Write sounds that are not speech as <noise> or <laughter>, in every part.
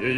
Como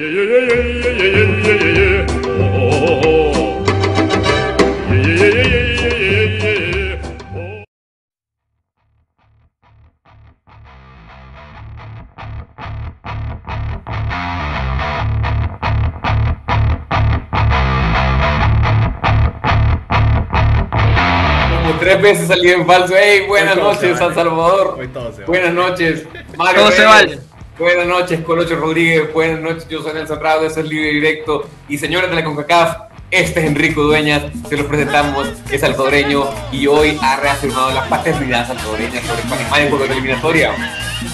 tres veces salí en falso. Hey, buenas noches, San Salvador. Buenas noches, Mario. Todo se vale. Buenas noches, Colocho Rodríguez. Buenas noches, yo soy Nelson Rado, este es Libre Directo. Y señores de la CONCACAF, este es Enrico Dueñas, se los presentamos, es salvadoreño y hoy ha reafirmado la paternidad salvadoreña sobre Panamá en juego de eliminatoria.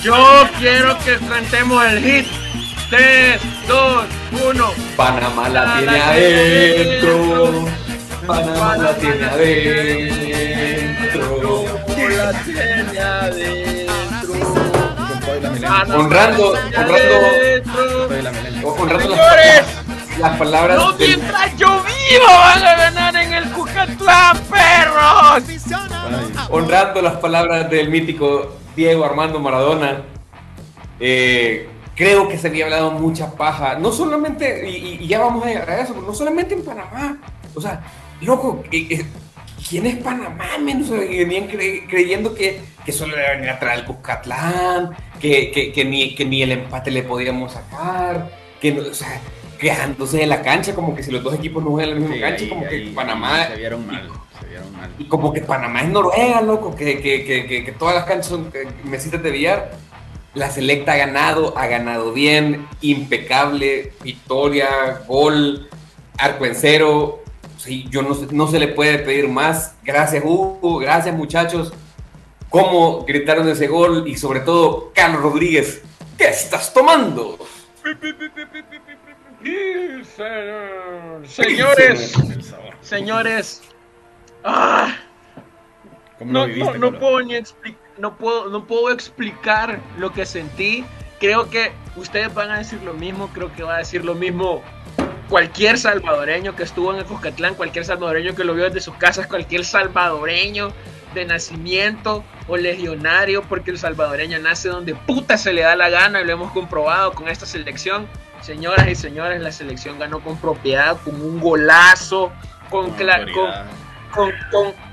Yo quiero que cantemos el hit. 3, 2, 1. Panamá la tiene adentro. Panamá la tiene adentro. La tiene adentro. Honrando, honrando, honrando las, Señores, las palabras no del mientras yo vivo van a ganar en el Cucatlán, perros. honrando las palabras del mítico Diego Armando Maradona, eh, creo que se había hablado mucha paja, no solamente, y, y- ya vamos a llegar a eso, no solamente en Panamá, o sea, loco, eh, eh, ¿quién es Panamá? men? O sea, que venían cre- creyendo que, que solo le venía a traer el Cuscatlán, que, que, que ni, que ni el empate le podíamos sacar, que, no- o sea, quejándose de la cancha, como que si los dos equipos no juegan en la misma Sí, cancha, ahí- como que ahí Panamá... Se vieron mal, se vieron mal. Y como que Panamá es Noruega, loco, que, que, que, que, que todas las canchas son mesitas de billar. La selecta ha ganado, ha ganado bien, impecable, victoria, gol, arco en cero. Sí, yo no, no se le puede pedir más. Gracias, Hugo, gracias, muchachos. Cómo gritaron ese gol y sobre todo, Carlos Rodríguez, ¿qué estás tomando? Señores, señores. Ah, ¿Cómo no, lo viviste, no, no Colo? puedo ni no puedo, no puedo explicar lo que sentí. Creo que ustedes van a decir lo mismo, creo que va a decir lo mismo cualquier salvadoreño que estuvo en el Cuscatlán, cualquier salvadoreño que lo vio desde sus casas, cualquier salvadoreño de nacimiento o legionario, porque el salvadoreño nace donde puta se le da la gana y lo hemos comprobado con esta selección. Señoras y señores, la selección ganó con propiedad, con un golazo, con, Con con-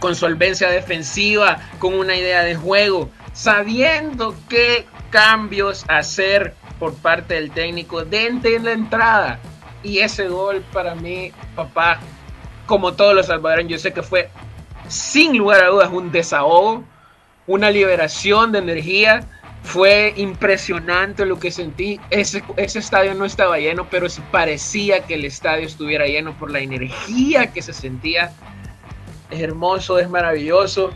con solvencia defensiva, con una idea de juego, sabiendo qué cambios hacer por parte del técnico desde la entrada. Y ese gol para mí, papá, como todos los salvadoreños, yo sé que fue sin lugar a dudas un desahogo, una liberación de energía. Fue impresionante lo que sentí. Ese, estadio no estaba lleno, pero parecía que el estadio estuviera lleno por la energía que se sentía es hermoso, es maravilloso.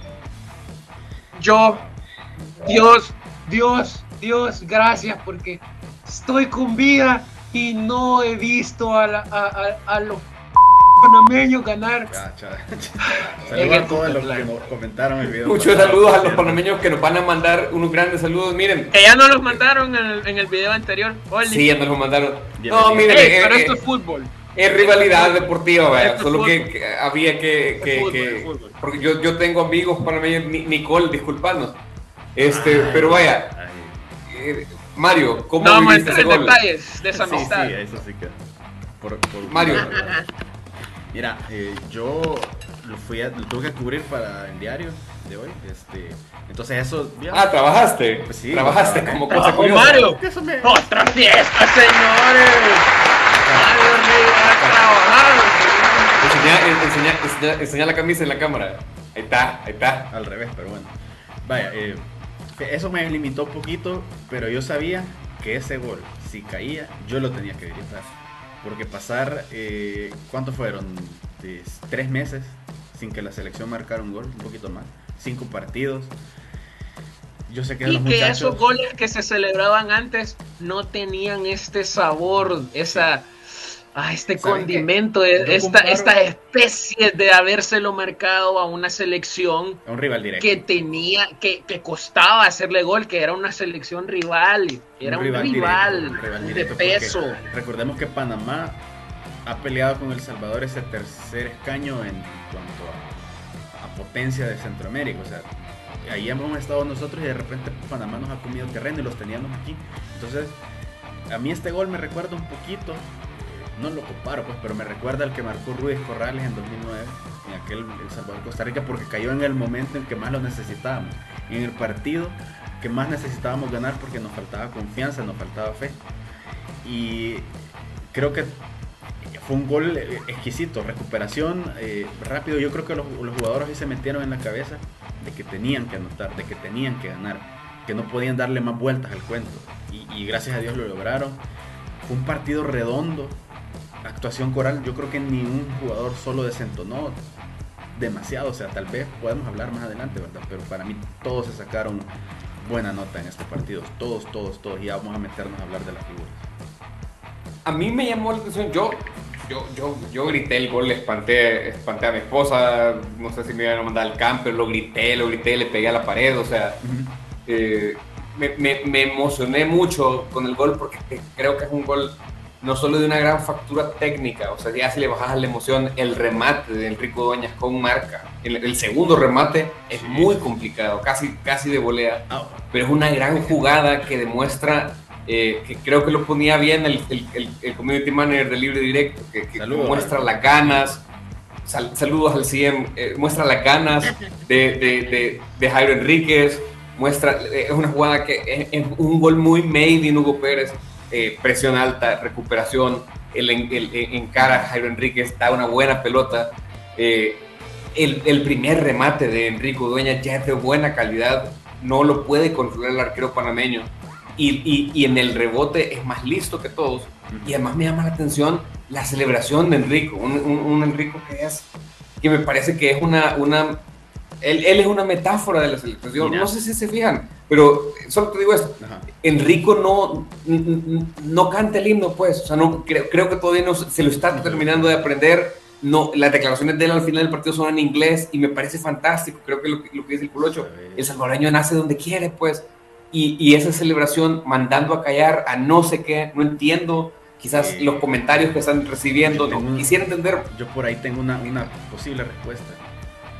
Yo, Dios, Dios, Dios, gracias porque estoy con vida y no he visto a, la- a los panameños ganar. <laughs> Saludos a todos los que nos comentaron el video. Muchos saludos a los panameños que nos van a mandar unos grandes saludos. Miren, Que ya no los mandaron en el, en el video anterior. Oli. sí, ya nos lo mandaron. No, miren, Ey, eh, pero eh, esto es fútbol. Es rivalidad deportiva, vaya. Solo que, había que. Que- fútbol, que- fútbol. porque yo, yo tengo amigos panameños, Ni- Nicole, disculpadnos. Este, Ay, pero vaya, ay. eh, Mario, ¿cómo No viviste ese gol? detalles de esa Sí, amistad. sí, eso sí que. Por, por- Mario. Mira, eh, yo lo fui a, lo tuve que cubrir para el diario de hoy. Este, entonces eso. ya- Ah, trabajaste. Pues sí, trabajaste como cosa curiosa. Mario. Eso me- ¡Otra fiesta, señores! Mario a trabajar. Enseñá, en- enseñá, enseñá- enseñá la camisa en la cámara. Ahí está, ahí está. Al revés, pero bueno. Vaya, eh, eso me limitó un poquito, pero yo sabía que ese gol, si caía, yo lo tenía que gritar. Porque pasar, eh, ¿cuántos fueron? Tres meses sin que la selección marcara un gol, un poquito más. Cinco partidos. Yo sé que Y los que muchachos... esos goles que se celebraban antes no tenían este sabor, esa, ah, este condimento, Yo esta, esta especie de habérselo marcado a una selección a un rival directo. que tenía, que, que costaba hacerle gol, que era una selección rival, era un rival, directo, un rival de directo, peso. Recordemos que Panamá ha peleado con El Salvador ese tercer escaño en cuanto a, a potencia de Centroamérica. O sea, ahí hemos estado nosotros y de repente Panamá nos ha comido terreno y los teníamos aquí. Entonces, a mí este gol me recuerda un poquito, no lo comparo pues, pero me recuerda al que marcó Ruiz Corrales en 2009, en aquel El Salvador Costa Rica, porque cayó en el momento en que más lo necesitábamos, en el partido que más necesitábamos ganar porque nos faltaba confianza, nos faltaba fe. Y creo que fue un gol eh, exquisito, recuperación eh, rápido. Yo creo que los, jugadores ahí se metieron en la cabeza de que tenían que anotar, de que tenían que ganar, que no podían darle más vueltas al cuento. Y, gracias a Dios lo lograron. Fue un partido redondo, actuación coral. Yo creo que ni un jugador solo desentonó demasiado. O sea, tal vez podemos hablar más adelante, ¿verdad? Pero para mí todos se sacaron buena nota en este partido. Todos, todos, todos. Y ya vamos a meternos a hablar de las figuras. A mí me llamó la atención. Yo yo, yo, yo grité el gol, le espanté, espanté a mi esposa, no sé si me iban a mandar al camper, lo grité, lo grité, le pegué a la pared, o sea, eh, me, me, me, emocioné mucho con el gol porque creo que es un gol no solo de una gran factura técnica, o sea, ya si le bajas la emoción, el remate de Enrico Doñas con marca, el, segundo remate es muy complicado, casi, casi de volea, ah. pero es una gran jugada que demuestra eh, que creo que lo ponía bien el, el, community manager del libre directo, que, muestra las ganas, saludos al CM, eh, muestra las ganas de, de, de, Jairo Enríquez, muestra, eh, es una jugada que es, un gol muy made in Hugo Pérez, presión alta, recuperación, el, en cara Jairo Enríquez da una buena pelota. el, el, primer remate de Enrico Dueña ya es de buena calidad, no lo puede controlar el arquero panameño y, y, en el rebote es más listo que todos. Y además me llama la atención la celebración de Enrico, un, un, Enrico que es, que me parece que es una, una él, él es una metáfora de la celebración. No sé si se fijan, pero solo te digo esto, Enrico no, no canta el himno, pues, o sea, no, creo, creo que todavía no se lo está terminando de aprender. No, las declaraciones de él al final del partido son en inglés y me parece fantástico. Creo que lo, lo que dice el Culocho, el salvadoreño nace donde quiere, pues y, esa celebración mandando a callar a no sé qué, no entiendo quizás los comentarios que están recibiendo, no quisiera entender. Yo por ahí tengo una, una posible respuesta.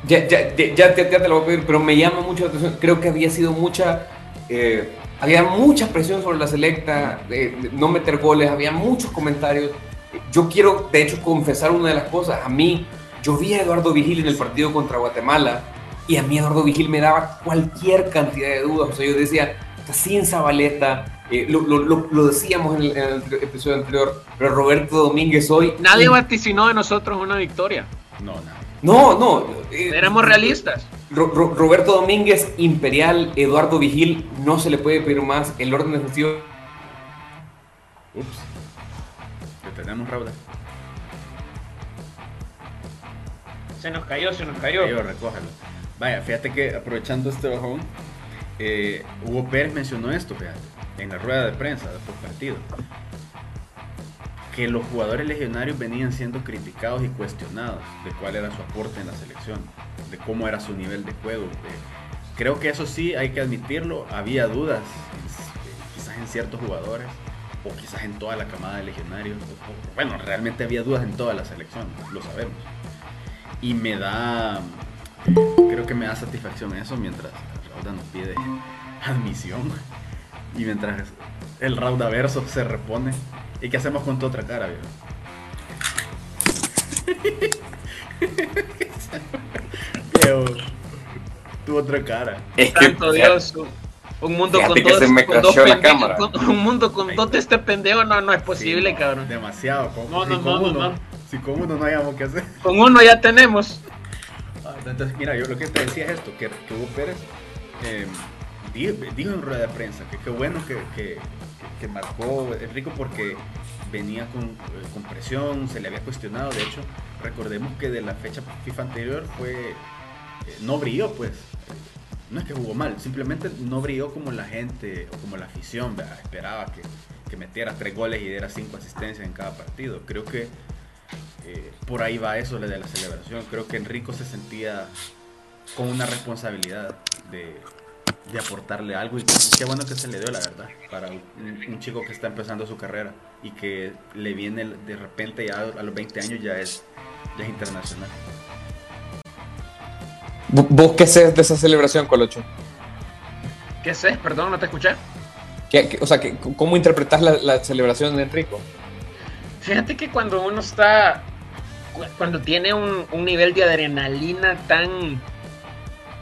Ya, ya, ya, te lo voy a pedir, pero me llama mucho la atención, creo que había sido mucha... Eh, había mucha presión sobre la selecta, de, no meter goles, había muchos comentarios. Yo quiero, de hecho, confesar una de las cosas. A mí, yo vi a Eduardo Vigil en el partido contra Guatemala y a mí Eduardo Vigil me daba cualquier cantidad de dudas. O sea, yo decía, sin Zabaleta, eh, lo, lo, lo, decíamos en el, episodio anterior, pero Roberto Domínguez hoy... Nadie vaticinó de nosotros una victoria. No, nada. No, no. Eh, Éramos realistas. Roberto Domínguez, Imperial, Eduardo Vigil, no se le puede pedir más. El orden defensivo. Ups. ¿Qué tenemos, Raúl? Se nos cayó, se nos cayó. cayó recójalo. Vaya, fíjate que aprovechando este bajón, eh, Hugo Pérez mencionó esto, fíjate, en la rueda de prensa después del partido. Que los jugadores legionarios venían siendo criticados y cuestionados de cuál era su aporte en la selección, de cómo era su nivel de juego. creo que eso sí hay que admitirlo, había dudas, quizás en ciertos jugadores, o quizás en toda la camada de legionarios. Bueno, realmente había dudas en toda la selección, lo sabemos. Y me da creo que me da satisfacción eso mientras Rauda nos pide <laughs> admisión y mientras el Rauda verso se repone. ¿Y qué hacemos con tu otra cara, viejo? tu otra cara. Es que, Santo Dios, un mundo con dos, con dos pendejos, un mundo con dos de este pendejo no, no es posible, cabrón. Demasiado. no, no, no, no, Si con uno no hayamos que hacer. Con uno ya tenemos. Entonces, mira, yo lo que te decía es esto, que, Hugo Pérez eh, dijo, en rueda de prensa que qué bueno que, que, marcó Enrico porque venía con, eh, con, presión, se le había cuestionado, de hecho, recordemos que de la fecha FIFA anterior fue, eh, no brilló pues, no es que jugó mal, simplemente no brilló como la gente o como la afición esperaba que, que metiera tres goles y diera cinco asistencias en cada partido. Creo que eh, por ahí va eso de la celebración. Creo que Enrico se sentía con una responsabilidad de, aportarle algo y qué bueno que se le dio, la verdad, para un, chico que está empezando su carrera y que le viene de repente ya a los 20 años ya es, ya es internacional. ¿Vos qué sé de esa celebración, Colocho? ¿Qué sé? Perdón, no te escuché. o sea, ¿cómo interpretas la, celebración de Enrico? Fíjate que cuando uno está, cuando tiene un, nivel de adrenalina tan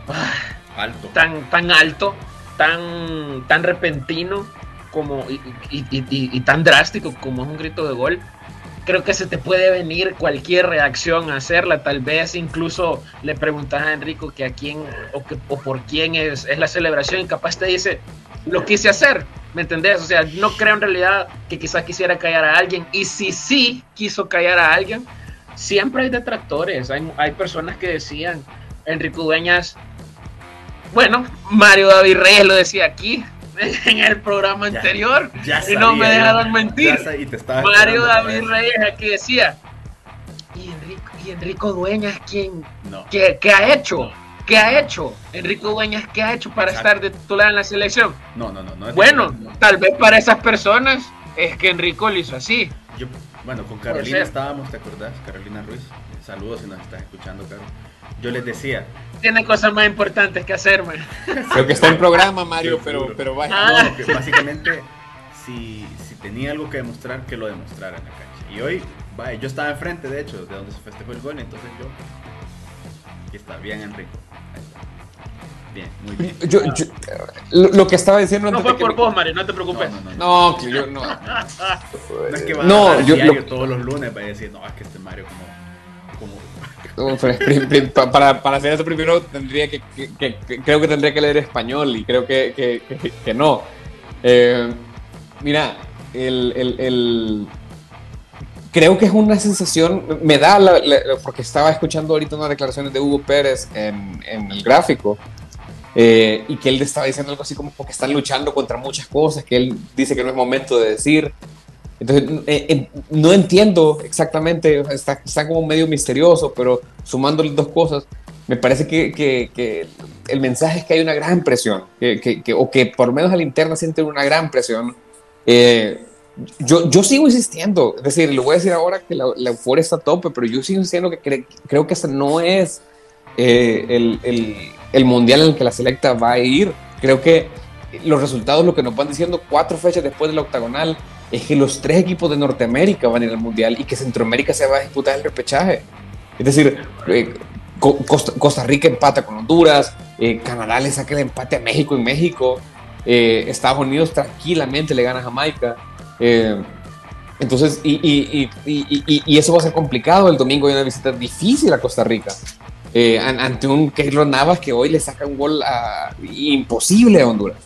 ah, alto, tan, tan alto, tan, tan repentino como y, tan drástico como es un grito de gol, creo que se te puede venir cualquier reacción a hacerla. Tal vez incluso le preguntas a Enrico que a quién o, que, o por quién es, es la celebración y capaz te dice, lo quise hacer, ¿me entendés? O sea, no creo en realidad que quizás quisiera callar a alguien. Y si sí quiso callar a alguien, siempre hay detractores. Hay, hay personas que decían, Enrico Dueñas, bueno, Mario David Reyes lo decía aquí, <laughs> en el programa anterior y no me dejaron mentir. Mario David Reyes aquí decía, ¿y Enrico, y Enrico Dueñas quién? ¿Qué, ha hecho? ¿Qué ha hecho? Enrico Dueñas, ¿qué ha hecho para estar de titular en la selección? No, no, no. no bueno, tal vez para esas personas es que Enrico lo hizo así. bueno, con Carolina estábamos, ¿te acordás? Carolina Ruiz. Saludos si nos estás escuchando, Carlos yo les decía. Tiene cosas más importantes que hacerme. Creo que está en programa, Mario, pero, pero vaya. Ah. básicamente, si, si, tenía algo que demostrar, que lo demostrara en la cancha. Y hoy, vaya, yo estaba enfrente, de hecho, de donde se festejó el gol, entonces yo. Aquí está, bien, Enrico. Bien, muy bien. Yo, yo, lo, que estaba diciendo No fue por vos, Mario, no te preocupes. No, no, que yo no. no es que va no, a yo, diario todos los lunes para decir, no, es que este Mario como <laughs> para, para, hacer eso primero tendría que, creo que tendría que leer español y creo que, que no. Eh, mira, el, el, creo que es una sensación, me da, porque estaba escuchando ahorita unas declaraciones de Hugo Pérez en, en el gráfico, eh, y que él estaba diciendo algo así como que están luchando contra muchas cosas, que él dice que no es momento de decir. Entonces, eh, no entiendo exactamente, está, está, como medio misterioso, pero sumando las dos cosas, me parece que, que, el mensaje es que hay una gran presión, que, o que por lo menos a la interna sienten una gran presión. Eh, yo, yo sigo insistiendo, es decir, le voy a decir ahora que la, la euforia está a tope, pero yo sigo insistiendo que creo que ese no es eh, el, el, el mundial en el que la selecta va a ir. Creo que los resultados, lo que nos van diciendo cuatro fechas después de la octagonal, es que los tres equipos de Norteamérica van a ir al Mundial y que Centroamérica se va a disputar el repechaje. Es decir, eh, Costa, Rica empata con Honduras, eh, Canadá le saca el empate a México en México, eh, Estados Unidos tranquilamente le gana a Jamaica. entonces, y, y, eso va a ser complicado. El domingo hay una visita difícil a Costa Rica. ante un Keylor Navas que hoy le saca un gol imposible a Honduras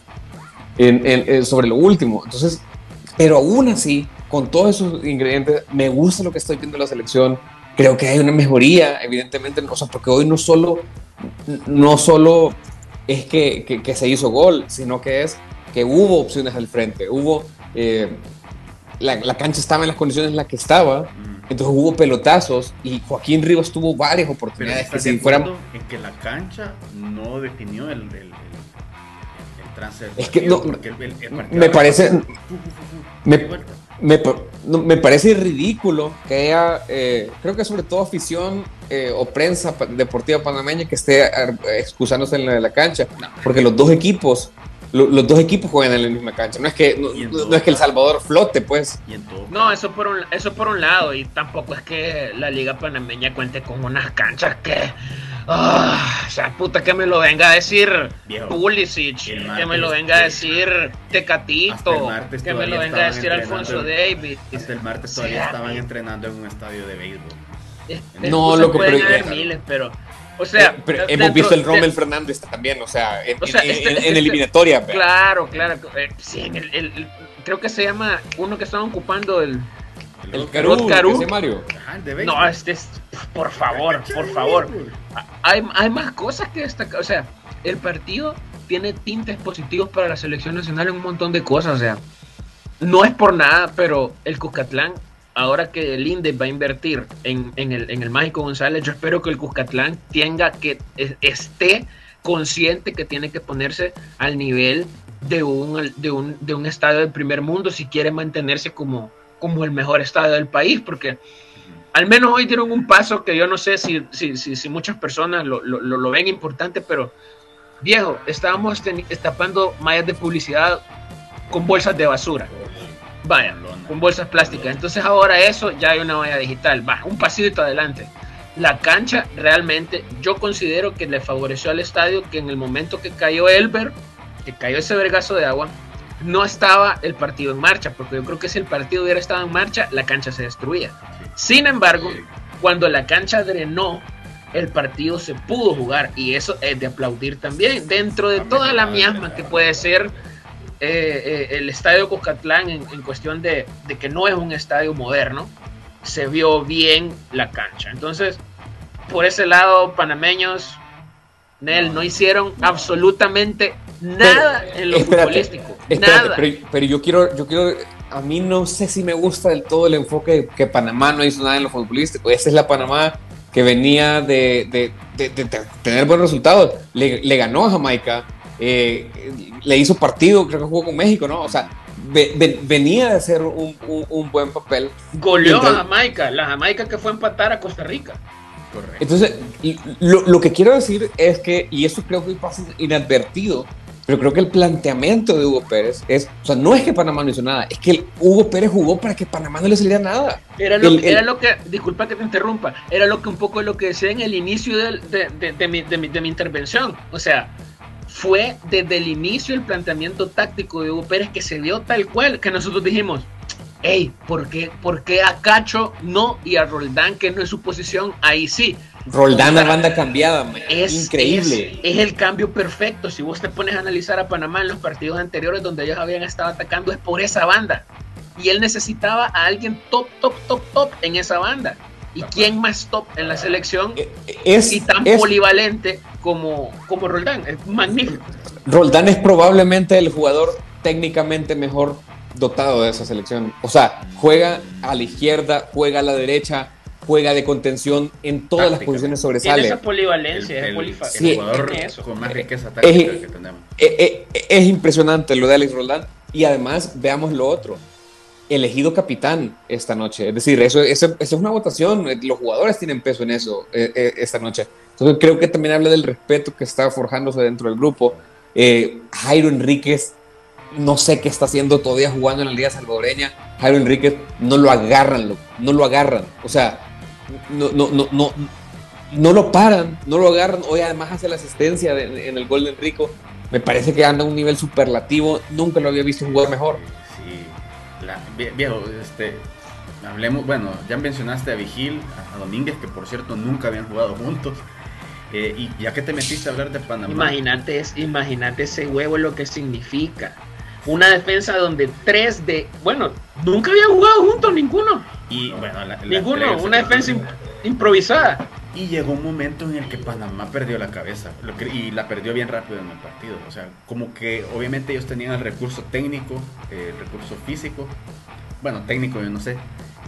sobre lo último. Entonces, pero aún así, con todos esos ingredientes, me gusta lo que estoy viendo en la selección. Creo que hay una mejoría, evidentemente, o sea, porque hoy no solo, no solo es que, que, se hizo gol, sino que es que hubo opciones al frente, hubo, eh, la, la, cancha estaba en las condiciones en las que estaba, entonces hubo pelotazos y Joaquín Rivas tuvo varias oportunidades que si fueran... En que la cancha no definió el, el, Es que no, me parece me, me, parece ridículo que haya, eh, creo que sobre todo afición eh, o prensa deportiva panameña que esté excusándose en la, la cancha, porque los dos equipos, los dos equipos juegan en la misma cancha. No es que, no, es que El Salvador flote, pues. No, eso por, un, eso por un lado, y tampoco es que la Liga Panameña cuente con unas canchas que Ah, o sea, puta, que me lo venga a decir Pulisic, que me lo venga a decir Tecatito, que me lo venga a decir Alfonso Davis. Hasta el martes todavía estaban entrenando en un estadio de béisbol. no, lo que pero, miles, pero o sea, eh, hemos visto el Rommel Fernández también, o sea, en, este, este, en, eliminatoria. Claro, claro. Eh, sí, en el, creo que se llama uno que estaban ocupando el el Caru, Mario. no, este es, por favor, por favor. Hay, hay más cosas que destacar. O sea, el partido tiene tintes positivos para la selección nacional en un montón de cosas. O sea, no es por nada, pero el Cuscatlán, ahora que el INDE va a invertir en, el, en el Mágico González, yo espero que el Cuscatlán tenga que esté consciente que tiene que ponerse al nivel de un, de un, de un estadio del primer mundo si quiere mantenerse como, como el mejor estadio del país, porque al menos hoy dieron un paso que yo no sé si, si, si, muchas personas lo, lo, lo, ven importante, pero viejo, estábamos tapando mallas de publicidad con bolsas de basura. Vaya, con bolsas plásticas. Entonces ahora eso ya hay una valla digital. Va, un pasito adelante. La cancha realmente yo considero que le favoreció al estadio que en el momento que cayó Elber, que cayó ese vergazo de agua, no estaba el partido en marcha, porque yo creo que si el partido hubiera estado en marcha, la cancha se destruía. Sin embargo, cuando la cancha drenó, el partido se pudo jugar y eso es de aplaudir también, dentro de toda la miasma que puede ser eh, eh, el estadio Cocatlán en, cuestión de, que no es un estadio moderno, se vio bien la cancha. Entonces, por ese lado, panameños, Nel, no. hicieron absolutamente nada en lo futbolístico. nada. Pero, yo quiero, yo quiero, a mí no sé si me gusta del todo el enfoque que Panamá no hizo nada en lo futbolístico. Esa es la Panamá que venía de, tener buenos resultados. Le, ganó a Jamaica, eh, le hizo partido, creo que jugó con México, ¿no? O sea, venía de hacer un, buen papel. Goleó a Jamaica, la Jamaica que fue a empatar a Costa Rica. Correcto. Entonces, lo, que quiero decir es que, y eso creo que pasa inadvertido, pero creo que el planteamiento de Hugo Pérez es, o sea, no es que Panamá no hizo nada, es que Hugo Pérez jugó para que Panamá no le saliera nada. Era lo, era lo que, disculpa que te interrumpa, era lo que un poco lo que decía en el inicio de, de, de, mi, de, mi, intervención. O sea, fue desde el inicio el planteamiento táctico de Hugo Pérez que se dio tal cual, que nosotros dijimos, hey, ¿por qué, ¿por qué a Cacho no y a Roldán, que no es su posición, ahí sí? Roldán a banda cambiada, es increíble. Es, el cambio perfecto. Si vos te pones a analizar a Panamá en los partidos anteriores donde ellos habían estado atacando, es por esa banda. Y él necesitaba a alguien top, top, top, top en esa banda. ¿Y quién más top en la selección? Eh, es, y tan polivalente como, como Roldán. Es magnífico. Roldán es probablemente el jugador técnicamente mejor dotado de esa selección. O sea, juega a la izquierda, juega a la derecha, juega de contención en todas las posiciones sobresale. esa polivalencia, el, jugador con más riqueza táctica es, que tenemos. Eh, eh, es, impresionante lo de Alex Roldán. Y además, veamos lo otro. Elegido capitán esta noche. Es decir, eso, eso, es una votación. Los jugadores tienen peso en eso eh, esta noche. Entonces, creo que también habla del respeto que está forjándose dentro del grupo. Jairo Enríquez no sé qué está haciendo todavía jugando en la Liga Salvadoreña. Jairo Enríquez no lo agarran, no lo agarran. O sea, no, no, no, no, no lo paran, no lo agarran. Hoy además hace la asistencia en el gol de Enrico. Me parece que anda a un nivel superlativo. Nunca lo había visto jugar mejor. Sí, viejo, este, hablemos, bueno, ya mencionaste a Vigil, a Domínguez, que por cierto nunca habían jugado juntos. Eh, y ya que te metiste a hablar de Panamá. Imagínate, imagínate ese huevo lo que significa. Una defensa donde tres de. Bueno, nunca habían jugado juntos ninguno. Y bueno, ninguno, una defensa improvisada. Y llegó un momento en el que Panamá perdió la cabeza y la perdió bien rápido en el partido. O sea, como que obviamente ellos tenían el recurso técnico, el recurso físico. Bueno, técnico yo no sé,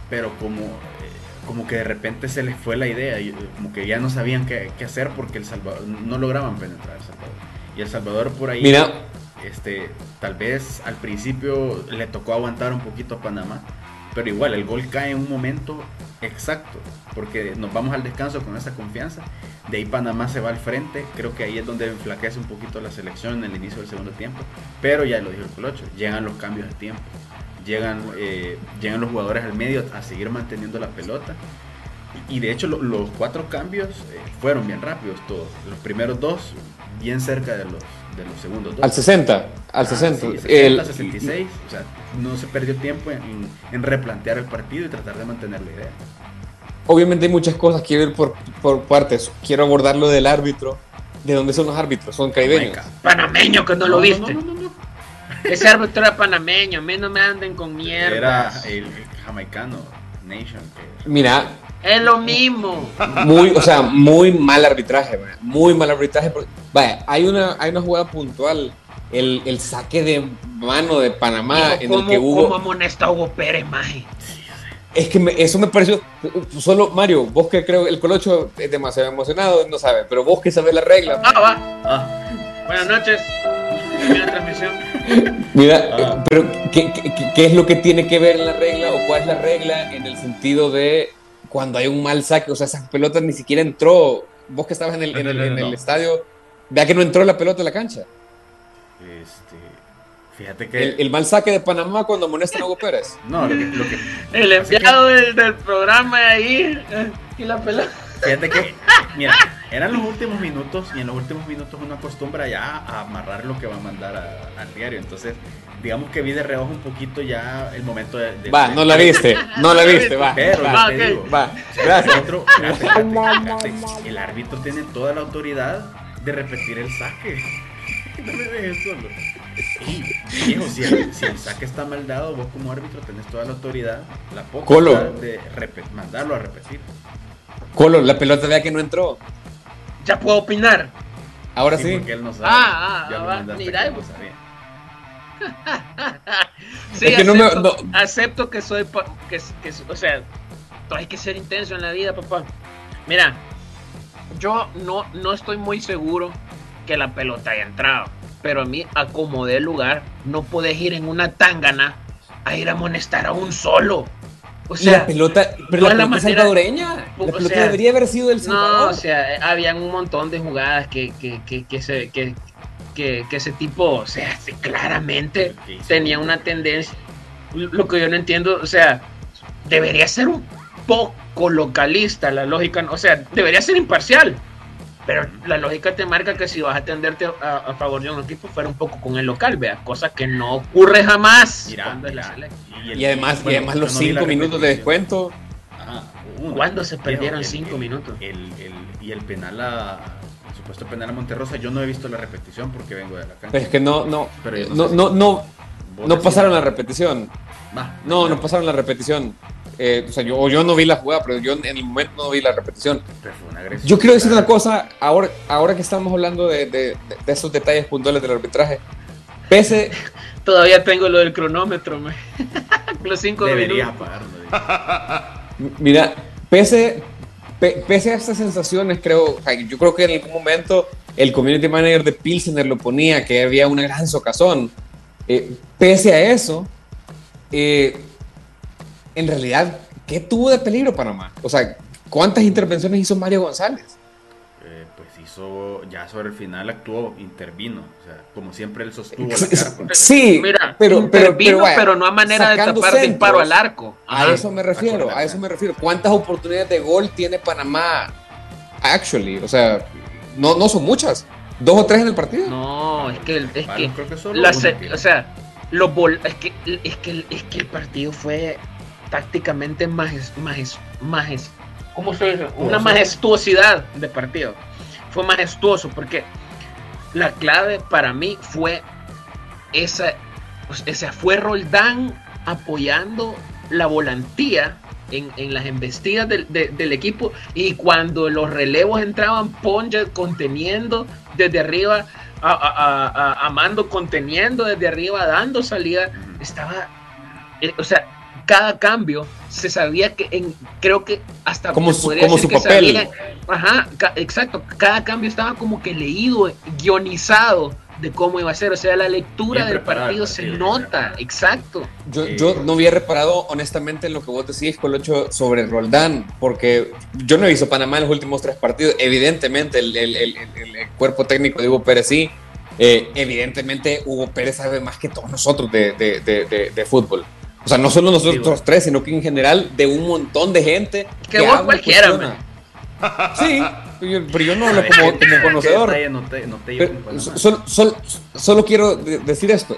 pero como, eh, como que de repente se les fue la idea, y, como que ya no sabían qué, qué hacer porque el Salvador no lograban penetrar El Salvador. Y El Salvador por ahí. Mira, este, tal vez al principio le tocó aguantar un poquito a Panamá, pero igual el gol cae en un momento exacto, porque nos vamos al descanso con esa confianza. De ahí Panamá se va al frente, creo que ahí es donde enflaquece un poquito la selección en el inicio del segundo tiempo, pero ya lo dijo el Colocho, llegan los cambios de tiempo, llegan, eh, llegan los jugadores al medio a seguir manteniendo la pelota. Y de hecho los cuatro cambios eh, fueron bien rápidos todos. Los primeros dos bien cerca de los, de los segundos. Al 60, al 60. Ah, el, 66, o sea, no se perdió tiempo en, replantear el partido y tratar de mantener la idea. Obviamente hay muchas cosas que ver por, por partes. Quiero abordar lo del árbitro. ¿De dónde son los árbitros? Son caribeños. Panameño, que no, lo viste. Ese árbitro era panameño, a mí no me anden con mierda. Era el, jamaicano, Nation. Mira, es lo mismo. Muy, o sea, muy mal arbitraje, muy mal arbitraje. Vaya, hay una, hay una jugada puntual, el, el saque de mano de Panamá en el que hubo. ¿Cómo amonesta Hugo Pérez, maje? Es que eso me pareció. Solo Mario, vos que creo el Colocho es demasiado emocionado, no sabe, pero vos que sabes la regla. Ah, va. Ah. Buenas noches. Primera transmisión. Mira, ah. pero ¿qué, qué, ¿qué, es lo que tiene que ver en la regla o cuál es la regla en el sentido de cuando hay un mal saque, o sea, esa pelota ni siquiera entró. Vos que estabas en el, en el, estadio, vea que no entró la pelota en la cancha. Este, Fíjate que. El, el mal saque de Panamá cuando amonestan a Hugo Pérez. No, lo que. Lo que El enviado del, del programa ahí y la pelota. Fíjate que, mira, eran los últimos minutos y en los últimos minutos uno acostumbra ya a amarrar lo que va a mandar a- al diario. Entonces, digamos que vi de reojo un poquito ya el momento de. de- Va, no la viste, <laughs> no la viste, va. Pero va, yo Ah, te ok. digo, va. el Gracias. árbitro- espérate, espérate, espérate. el árbitro tiene toda la autoridad de repetir el saque. <laughs> No me dejes solo. Y, viejo, si el, si el saque está mal dado, vos como árbitro tenés toda la autoridad, la Colo. de mandarlo a repetir. Colo, la pelota vea que no entró. Ya puedo opinar. Ahora Sí, sí. porque él no sabe. Ah, ah, Ya lo va, mandaste mira, que no pues. sabía. Sí, Es que no me- acepto, no- acepto que soy, que, que, o sea, hay que ser intenso en la vida, papá. Mira, yo no, no estoy muy seguro que la pelota haya entrado, pero a mí acomodé el lugar, no puedes ir en una tangana a ir a amonestar a un solo. O Y la sea, pelota, pero no la la pelota es manera- salvadoreña. La pelota sea, debería haber sido del no, Salvador. o sea, eh, habían un montón de jugadas que, que, que, que se, que, que, que ese tipo, o sea, claramente tenía una tendencia. Lo que yo no entiendo, o sea, debería ser un poco localista la lógica, o sea, debería ser imparcial. Pero la lógica te marca que si vas a tenderte a, a favor de un equipo, fuera un poco con el local, vea, cosa que no ocurre jamás. Mira, el- Y además, y bueno, además yo los no vi la cinco minutos de descuento. Ajá, uno. ¿Cuándo se perdieron el- cinco el- minutos? El, el- y el penal a. Supuesto penal a Monterrosa, yo no he visto la repetición porque vengo de la cancha. Pero es que no, no, Pero yo no no, sé si- no, no, pasaron la repetición. No, no pasaron la repetición. Eh, o sea, yo, o yo no vi la jugada, pero yo en el momento no vi la repetición. Pero fue una agresión. Yo quiero decir una cosa, ahora, ahora que estamos hablando de, de- esos detalles puntuales del arbitraje. Pese, Todavía tengo lo del cronómetro, me. <laughs> los cinco Deberías minutos. apagarlo. mira, pese, pe- pese a estas sensaciones, creo, yo creo que en algún momento el community manager de Pilsener lo ponía, que había una gran socazón. Eh, pese a eso, eh, en realidad, ¿qué tuvo de peligro Panamá? O sea, ¿cuántas intervenciones hizo Mario González? Hizo, ya sobre el final actuó, intervino. O sea, como siempre él sostuvo la. Sí, Mira, pero, pero, intervino, vaya, pero no a manera de tapar centros, disparo al arco. A eso me refiero, a eso me refiero. ¿Cuántas oportunidades de gol tiene Panamá? Actually, o sea, no, no son muchas. ¿Dos o tres en el partido? No, es que, es Vale, que, creo que solo la o sea, los bol- es que, es que, es que el partido fue tácticamente más, más, más, ¿cómo se dice? Una majestuosidad de partido. Fue majestuoso porque la clave para mí fue esa, o sea, fue Roldán apoyando la volantía en, en las embestidas del, de- del equipo y cuando los relevos entraban, Ponja conteniendo desde arriba, a, a- a- Amando conteniendo desde arriba, dando salida, estaba, eh, o sea, cada cambio se sabía que, en, creo que hasta Como su- podría como decir su que papel. sabía- ajá, ca- exacto, cada cambio estaba como que leído, guionizado de cómo iba a ser, o sea, la lectura Bien del partido se partido, nota, exacto. Yo, yo no había reparado honestamente en lo que vos decís, Colocho, sobre Roldán, porque yo no he visto Panamá en los últimos tres partidos. Evidentemente, el, el- el- el- el cuerpo técnico de Hugo Pérez sí. Eh, evidentemente, Hugo Pérez sabe más que todos nosotros de, de- de- de- de fútbol. O sea, no solo nosotros Sí, bueno. tres, sino que en general de un montón de gente. Que vos habla y cualquiera, cuestiona. Sí, pero yo, pero yo no hablo <laughs> como, como conocedor. detalle no te- no te llevo Pero con Panamá. so- solo, solo- solo quiero de- decir esto.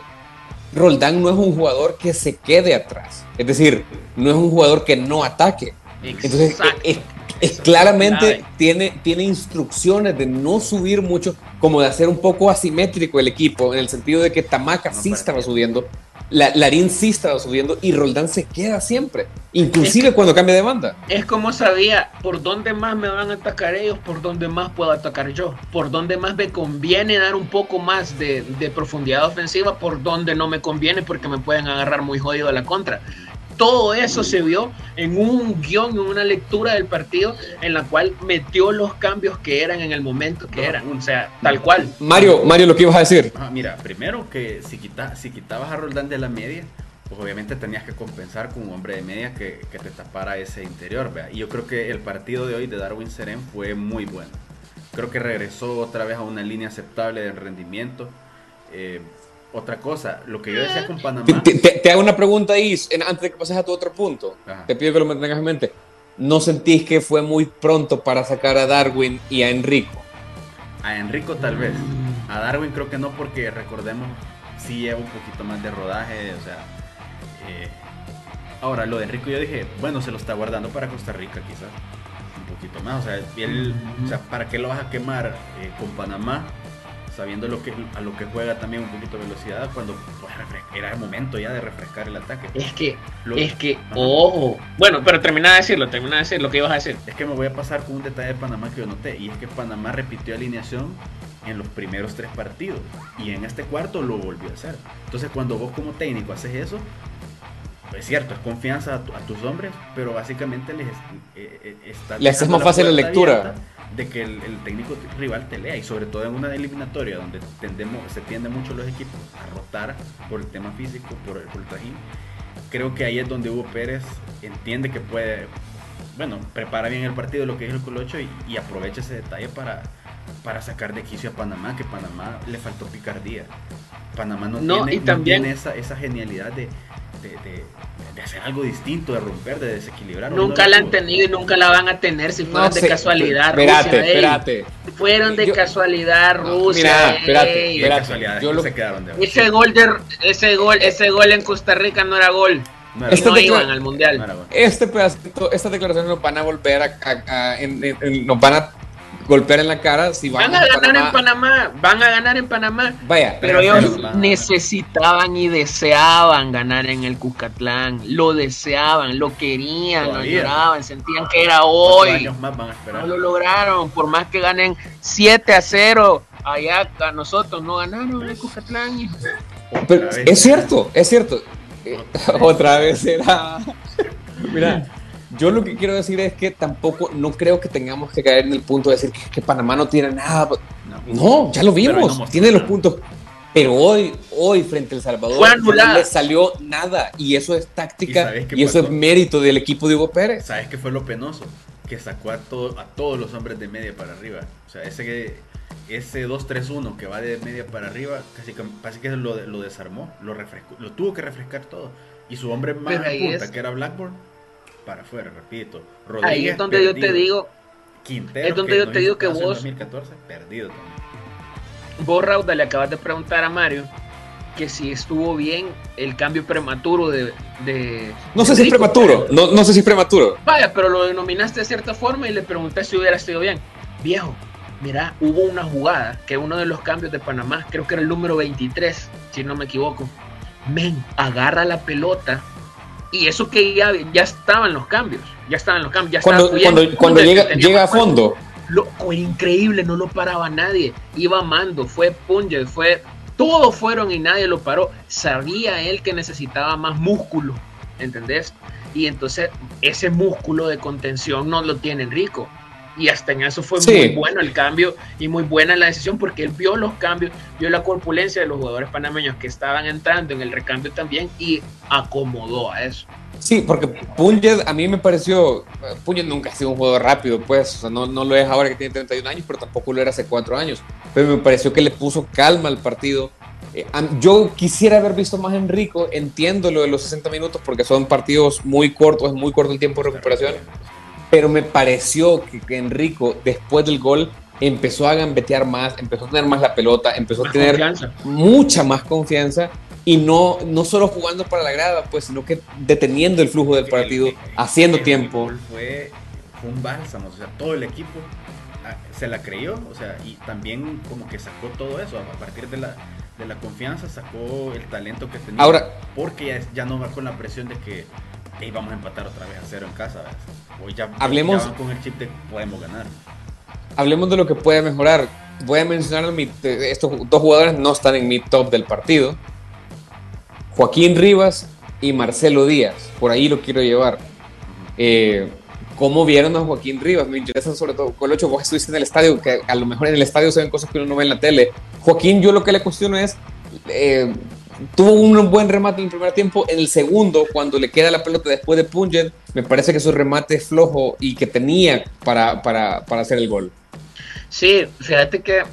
Roldán no es un jugador que se quede atrás. Es decir, no es un jugador que no ataque. Entonces, Exacto. es, es Eso es claramente tiene, tiene instrucciones de no subir mucho, como de hacer un poco asimétrico el equipo, en el sentido de que Tamaca No sí estaba subiendo, la, Larín sí estaba subiendo y Roldán se queda siempre, inclusive cuando cambia de banda. Es como sabía por dónde más me van a atacar ellos, por dónde más puedo atacar yo, por dónde más me conviene dar un poco más de, de profundidad ofensiva, por dónde no me conviene porque me pueden agarrar muy jodido a la contra. Todo eso se vio en un guion, en una lectura del partido en la cual metió los cambios que eran en el momento que eran. O sea, tal cual. Mario, Mario, lo que ibas a decir. Ajá, mira, primero que si, quita, si quitabas a Roldán de la media, pues obviamente tenías que compensar con un hombre de media que, que te tapara ese interior. ¿vea? Y yo creo que el partido de hoy de Darwin Serén fue muy bueno. Creo que regresó otra vez a una línea aceptable de rendimiento. Eh, otra cosa, lo que yo decía con Panamá. Te, te- te hago una pregunta, Is, en- antes de que pases a tu otro punto. Ajá. Te pido que lo mantengas en mente. ¿No sentís que fue muy pronto para sacar a Darwin y a Enrico? A Enrico tal vez. A Darwin creo que no porque recordemos sí lleva un poquito más de rodaje, o sea. eh, ahora lo de Enrico yo dije, bueno, se lo está guardando para Costa Rica quizás. Un poquito más, o sea, y él, o sea, ¿para qué lo vas a quemar eh, con Panamá? Sabiendo lo que, a lo que juega también un poquito de velocidad, cuando pues, era el momento ya de refrescar el ataque. Es que, Lo- es que, Ajá. ojo. Bueno, pero termina de decirlo, termina de decir lo que ibas a decir. Es que me voy a pasar con un detalle de Panamá que yo noté, y es que Panamá repitió alineación en los primeros tres partidos, y en este cuarto lo volvió a hacer. Entonces, cuando vos como técnico haces eso, es cierto, es confianza a, tu- a tus hombres, pero básicamente les eh, eh, está Le haces más fácil la lectura. abierta De que el, el técnico rival te lea, y sobre todo en una eliminatoria donde tendemos, se tiende mucho los equipos a rotar por el tema físico, por, por el trajín. Creo que ahí es donde Hugo Pérez entiende que puede bueno, prepara bien el partido, lo que dijo el Colocho, y, y aprovecha ese detalle para, para sacar de quicio a Panamá, que Panamá le faltó picardía. Panamá no, No, tiene, y no también- tiene esa, esa genialidad de, de, de- de hacer algo distinto, de romper, de desequilibrar. Nunca No la han tenido y nunca la van a tener si fueron de sé, casualidad. Espérate, Rusia, ey. espérate. Fueron de Yo- casualidad, Rusia. mira, ey. espérate, espérate. casualidad, yo lo- se quedaron de Ese gol de ese gol, ese gol en Costa Rica no era gol. No no iban al mundial. Este pedacito, estas declaraciones nos van a volver a, a- a- en- en- en- nos van a golpear en la cara si Van a a ganar en Panamá. Van a ganar en Panamá. Vaya, Pero Pero ellos necesitaban y deseaban ganar en el Cuscatlán. Lo deseaban, lo querían, lo lloraban, sentían que era hoy. años más van a esperar. No lo lograron, por más que ganen 7 a 0. Allá a nosotros no ganaron en el Cuscatlán. pero es cierto, es cierto. Otra vez. <laughs> Otra vez será. <laughs> Mira, yo lo que quiero decir es que tampoco, no creo que tengamos que caer en el punto de decir que, que Panamá no tiene nada. No. No, ya lo no vimos, mostró tiene los puntos. Pero hoy, hoy frente al Salvador, no le salió nada. Y eso es ¿Y táctica qué y, eso es mérito del equipo de Hugo Pérez. ¿Sabes qué fue lo penoso? Que sacó a, todo, a todos los hombres de media para arriba. O sea, ese, ese 2-3-1 que va de media para arriba, casi que, casi que lo, lo desarmó, lo refrescó, lo tuvo que refrescar todo. Y su hombre más Pero en punta, es- que era Blackburn, para afuera, repito. Ahí es donde yo te digo, Quintero, es donde yo te digo que vos- 2014, perdido también. vos Rauda le acabas de preguntar a Mario que si estuvo bien el cambio prematuro de... de No sé si es prematuro, no, no sé si es prematuro. Vaya, pero lo denominaste de cierta forma y le pregunté si hubiera sido bien. Viejo, mira, hubo una jugada que uno de los cambios de Panamá, creo que era el número 23, si no me equivoco. Men, agarra la pelota y eso que ya, ya estaban los cambios, ya estaban los cambios, ya Cuando, estaba cuando, cuando llega, llega a fondo, Loco, increíble, no lo paraba nadie. Iba Mando, fue Punje, fue. Todos fueron y nadie lo paró. Sabía él que necesitaba más músculo, ¿entendés? Y entonces ese músculo de contención no lo tiene Enrico. Y hasta en eso fue Sí. muy bueno el cambio y muy buena la decisión porque él vio los cambios, vio la corpulencia de los jugadores panameños que estaban entrando en el recambio también y acomodó a eso. Sí, porque Punjed a mí me pareció. Punjed nunca ha sido un jugador rápido, pues. O sea, no, no lo es ahora que tiene 31 años, pero tampoco lo era hace 4 años. Pero me pareció que le puso calma al partido. Eh, yo quisiera haber visto más a Enrico. Entiendo lo de los 60 minutos porque son partidos muy cortos, es muy corto el tiempo de recuperación. Pero me pareció que, que Enrico, después del gol, empezó a gambetear más, empezó a tener más la pelota, empezó a tener confianza. mucha más confianza y no, no solo jugando para la grada, pues, sino que deteniendo el flujo del partido, El- haciendo el tiempo. gol Fue, fue un bálsamo, o sea, todo el equipo ah, se la creyó, o sea, y también como que sacó todo eso, a partir de la, de la confianza sacó el talento que tenía. Ahora- porque ya no va con la presión de que "Ey, vamos a empatar otra vez a cero en casa. Hoy ya, Hablemos- ya con el chip de podemos ganar. Hablemos de lo que puede mejorar. Voy a mencionar mi- estos dos jugadores no están en mi top del partido. Joaquín Rivas y Marcelo Díaz. Por ahí lo quiero llevar. Eh, ¿Cómo vieron a Joaquín Rivas? Me interesa sobre todo, Colocho, vos estuviste en el estadio, que a lo mejor en el estadio se ven cosas que uno no ve en la tele. Joaquín, yo lo que le cuestiono es, eh, tuvo un buen remate en el primer tiempo, en el segundo, cuando le queda la pelota después de Punjed, me parece que su remate es flojo y que tenía para, para, para hacer el gol. Sí, fíjate que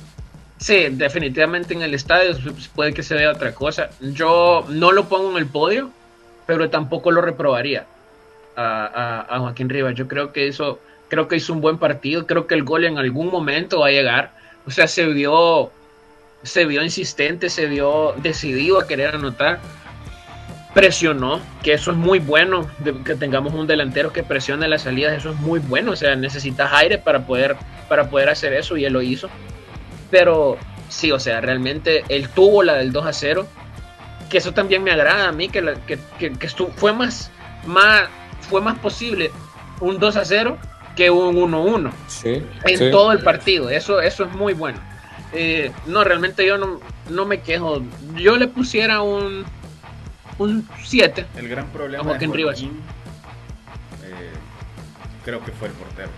Sí, definitivamente en el estadio puede que se vea otra cosa. Yo no lo pongo en el podio, pero tampoco lo reprobaría a, a, Joaquín Rivas. Yo creo que hizo, creo que hizo un buen partido. Creo que el gol en algún momento va a llegar. O sea, se vio, se vio insistente, se vio decidido a querer anotar. Presionó, que eso es muy bueno, que tengamos un delantero que presione las salidas, eso es muy bueno. O sea, necesitas aire para poder, para poder hacer eso y él lo hizo pero sí, o sea, realmente él tuvo la del 2 a 0, que eso también me agrada a mí, que, fue, más, más, fue más posible un 2 a 0 que un 1-1 en todo el partido. Eso, eso es muy bueno. Eh, no, realmente yo no, me quejo. Yo le pusiera un, un 7. El gran problema de Joaquín, eh, creo que fue el portero.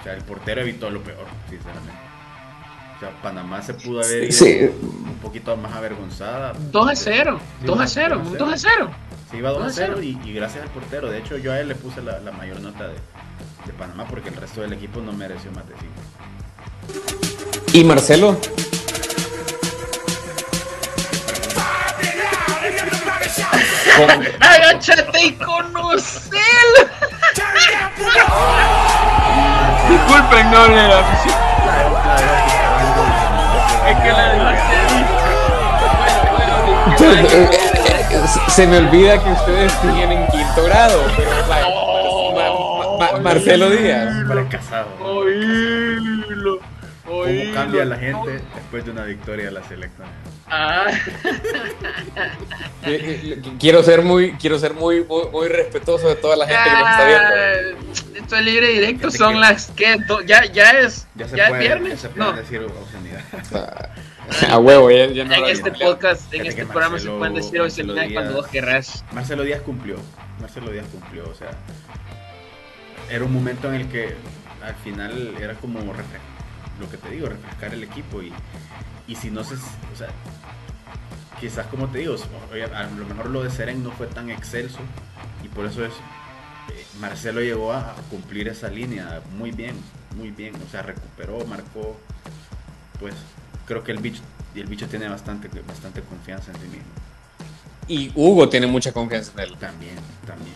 O sea, el portero evitó lo peor, sinceramente. Panamá se pudo haber ido un poquito más avergonzada. 2 a 0, 2 a 0, 2 a 0. Se iba 2 a 0 y, gracias al portero. De hecho, yo a él le puse la, mayor nota de, de, Panamá porque el resto del equipo no mereció más de 5. ¿Y Marcelo? <laughs> Agáchate y conocelo. Disculpen, no de la afición. Se me olvida que ustedes siguen en quinto grado, pero Marcelo Díaz. Fracasado. ¿Cómo cambia la gente después de una victoria de la selección? Ah. quiero ser muy, quiero ser muy, muy, respetuoso de toda la gente que nos está viendo. Esto es libre y directo, son las que ya, ya es, ya, se puede, viernes. Ya se puede decir obscenidad. A huevo, ya, no En este podcast, en este programa se pueden decir obscenidad cuando vos querrás. Marcelo Díaz cumplió, Marcelo Díaz cumplió, o sea, era un momento en el que al final era como lo que te digo, refrescar el equipo y, y si no se, o sea, quizás como te digo, a lo mejor lo de Seren no fue tan excelso y por eso es eh, Marcelo llegó a cumplir esa línea muy bien, muy bien, o sea, recuperó, marcó, pues creo que el bicho, y el bicho tiene bastante, bastante confianza en sí mismo. Y Hugo tiene mucha confianza en él. También, también.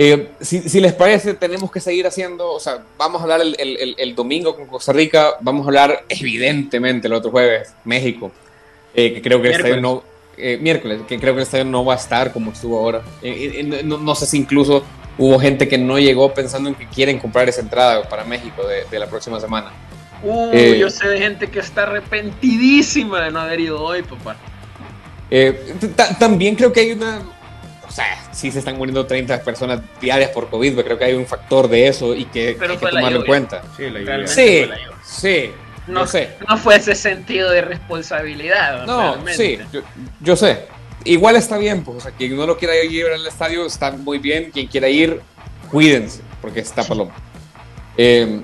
Eh, si, les parece, tenemos que seguir haciendo, o sea, vamos a hablar el, domingo con Costa Rica, vamos a hablar evidentemente el otro jueves, México, eh, que creo que el estadio no, eh, miércoles, que creo que el estadio no va a estar como estuvo ahora. No, sé si incluso hubo gente que no llegó pensando en que quieren comprar esa entrada para México de, la próxima semana. Uy, yo sé de gente que está arrepentidísima de no haber ido hoy, papá. también creo que hay una o sea, sí se están muriendo 30 personas diarias por COVID, pero creo que hay un factor de eso y que hay que tomarlo en cuenta. Sí, la sí, sí, no, sé. No fue ese sentido de responsabilidad. No, sí, yo, sé. Igual está bien, pues, o sea, quien no lo quiera ir al estadio está muy bien, quien quiera ir, cuídense, porque está paloma. Eh,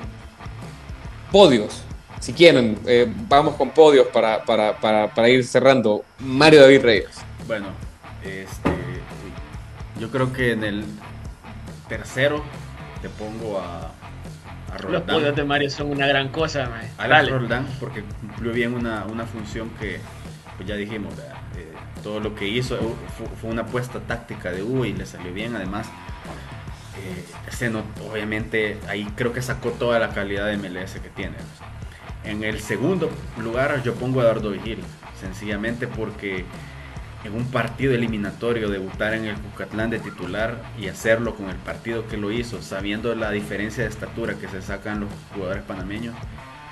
podios, si quieren, eh, vamos con podios para, para, para, para ir cerrando. Mario David Reyes. Bueno, este yo creo que en el tercero te pongo a, a Roldán. Los podios de Mario son una gran cosa, A Roldán, porque cumplió bien una, una función que, pues ya dijimos, eh, todo lo que hizo fue, una apuesta táctica de Hugo y le salió bien. Además, eh, obviamente ahí creo que sacó toda la calidad de MLS que tiene. En el segundo lugar yo pongo a Eduardo Vigil, sencillamente porque en un partido eliminatorio, debutar en el Cucatlán de titular y hacerlo con el partido que lo hizo, sabiendo la diferencia de estatura que se sacan los jugadores panameños,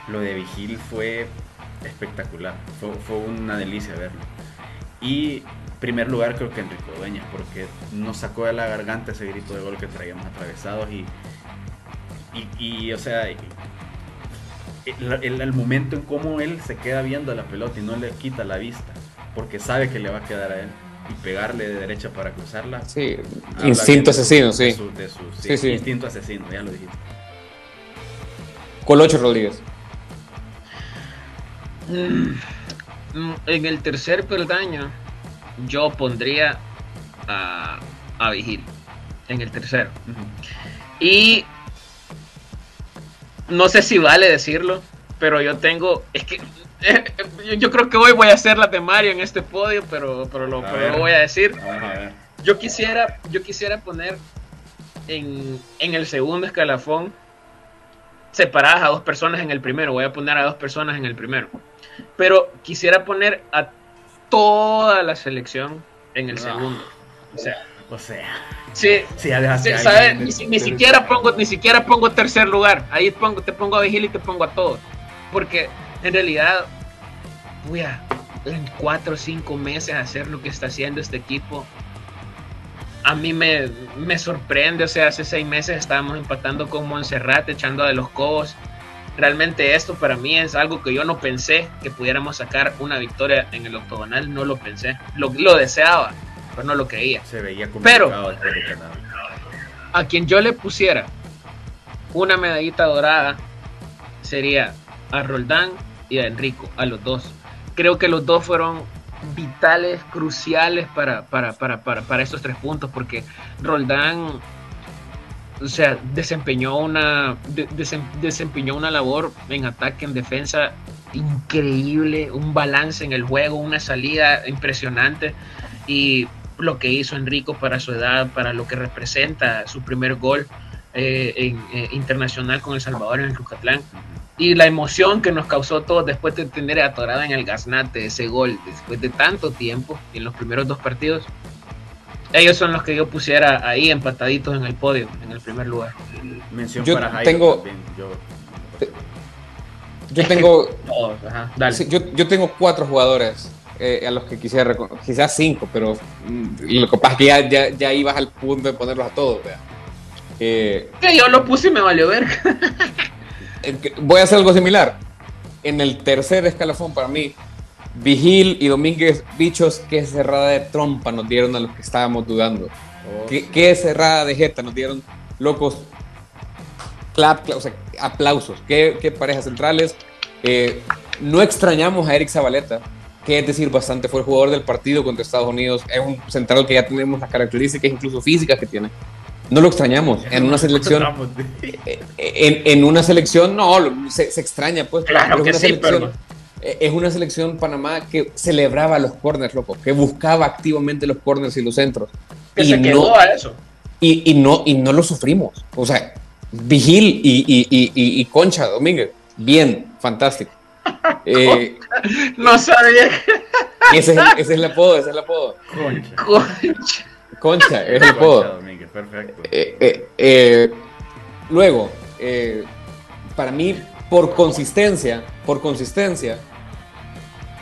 lo de Vigil fue espectacular, fue, una delicia verlo. Y primer lugar creo que Enrico Dueñas, porque nos sacó de la garganta ese grito de gol que traíamos atravesados y, y, o sea, el, el momento en cómo él se queda viendo la pelota y no le quita la vista porque sabe que le va a quedar a él y pegarle de derecha para cruzarla. Sí, instinto asesino, sí. sí, sí. Instinto asesino, ya lo dijiste. Colocho Rodríguez. Mm, en el tercer peldaño, yo pondría a, a Vigil. En el tercero. Y no sé si vale decirlo, pero yo tengo, es que <laughs> eh, yo creo que hoy voy a hacer la de Mario en este podio, pero, pero lo, voy a decir. Yo quisiera, yo quisiera poner en, en el segundo escalafón separadas a dos personas en el primero. Voy a poner a dos personas en el primero. Pero quisiera poner a toda la selección en el segundo. O sea, o sea. Sí, sí, Ni, siquiera pongo, ni siquiera pongo tercer lugar. Ahí pongo, te pongo a Vigil y te pongo a todos. Porque en realidad, voy a en cuatro o cinco meses hacer lo que está haciendo este equipo. A mí me, me sorprende, o sea, hace seis meses estábamos empatando con Montserrat, echando de los cobos. Realmente esto para mí es algo que yo no pensé que pudiéramos sacar una victoria en el octogonal, no lo pensé, lo, lo deseaba pero no lo creía. Se veía Pero a quien yo le pusiera una medallita dorada sería a Roldán y a Enrico, a los dos. Creo que los dos fueron vitales, cruciales para, para, para, para, estos tres puntos, porque Roldán o sea, desempeñó una, desempeñó una labor en ataque, en defensa increíble, un balance en el juego, una salida impresionante y lo que hizo Enrico para su edad, para lo que representa su primer gol eh, eh, internacional con El Salvador en el Cucatlán. Y la emoción que nos causó todos después de tener atorada en el gasnate ese gol, después de tanto tiempo, en los primeros dos partidos. Ellos son los que yo pusiera ahí empataditos en el podio, en el primer lugar. Mención yo para tengo, yo, tengo, <laughs> yo, yo tengo cuatro jugadores eh, a los que quisiera quizás cinco, pero mm, lo que pasa es que ya, ya, ya, ibas al punto de ponerlos a todos. Eh, que yo lo puse y me valió ver. <laughs> voy a hacer algo similar. En el tercer escalafón para mí, Vigil y Domínguez, bichos, qué cerrada de trompa nos dieron a los que estábamos dudando. Oh, qué, cerrada de jeta nos dieron, locos. Clap, o sea, aplausos. Qué, qué parejas centrales. Eh, no extrañamos a Eric Zabaleta que es decir, bastante fue el jugador del partido contra Estados Unidos. Es un central que ya tenemos las características, incluso físicas, que tiene. No lo extrañamos. En una selección. Eh, en, en una selección, no, se, extraña, pues. Claro que es, una selección, eh, es una selección Panamá que celebraba los corners, loco, que buscaba activamente los corners y los centros. Que y se quedó no, a eso. Y, y, no, y no lo sufrimos. O sea, Vigil y, y, y Concha Domínguez, bien, fantástico. <laughs> Eh, no sabía que... ese, es el, ese es el apodo, ese es el apodo. Concha. Concha. Concha, es el apodo. Perfecto. Eh, eh, eh, luego, para mí, por consistencia, por consistencia,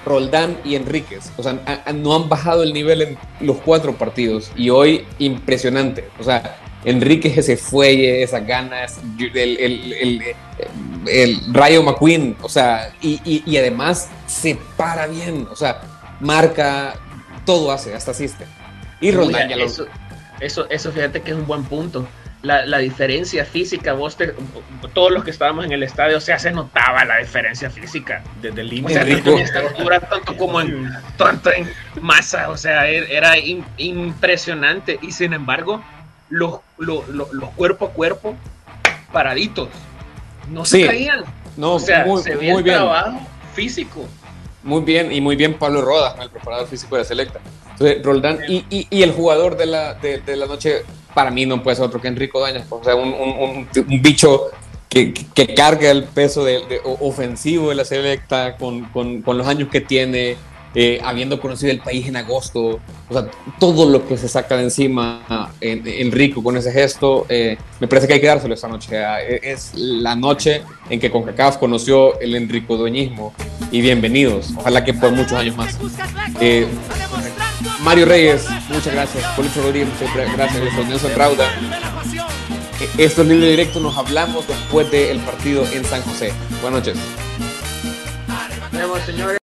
Roldán y Enríquez, o sea, no han bajado el nivel en los cuatro partidos y hoy impresionante. O sea, Enríquez ese fuelle, esas ganas, el, el, el, Rayo McQueen, o sea, y, y, además se para bien, o sea, marca, todo hace, hasta asiste. Y Roldán ya eso, eso, eso, fíjate que es un buen punto. La, la diferencia física, vos todos los que estábamos en el estadio, o sea, se notaba la diferencia física. Desde el o sea, en estatura, tanto como en, tanto en masa, o sea, er, era impresionante. Y sin embargo, los, los, los, cuerpo a cuerpo paraditos. No se caían. No, o sea, se veía el trabajo físico. Muy bien, y muy bien Pablo Rodas, el preparador físico de selecta. Roldán, y, y, y, el jugador de la, de, de, la noche, para mí no puede ser otro que Enrico Dañas. O sea, un, un, un bicho que, que, carga el peso de, ofensivo de la selecta con, con, con los años que tiene, eh, habiendo conocido el país en agosto, o sea, todo lo que se saca de encima en, Enrico con ese gesto, eh, me parece que hay que dárselo esta noche. E, es la noche en que CONCACAF conoció el Enrico Dueñismo y bienvenidos, ojalá que por muchos años más. Eh, Mario Reyes, muchas gracias. Policho Rodríguez, muchas gracias. Nelson Rauda. Esto es Libre Directo, nos hablamos después del partido en San José. Buenas noches. señores.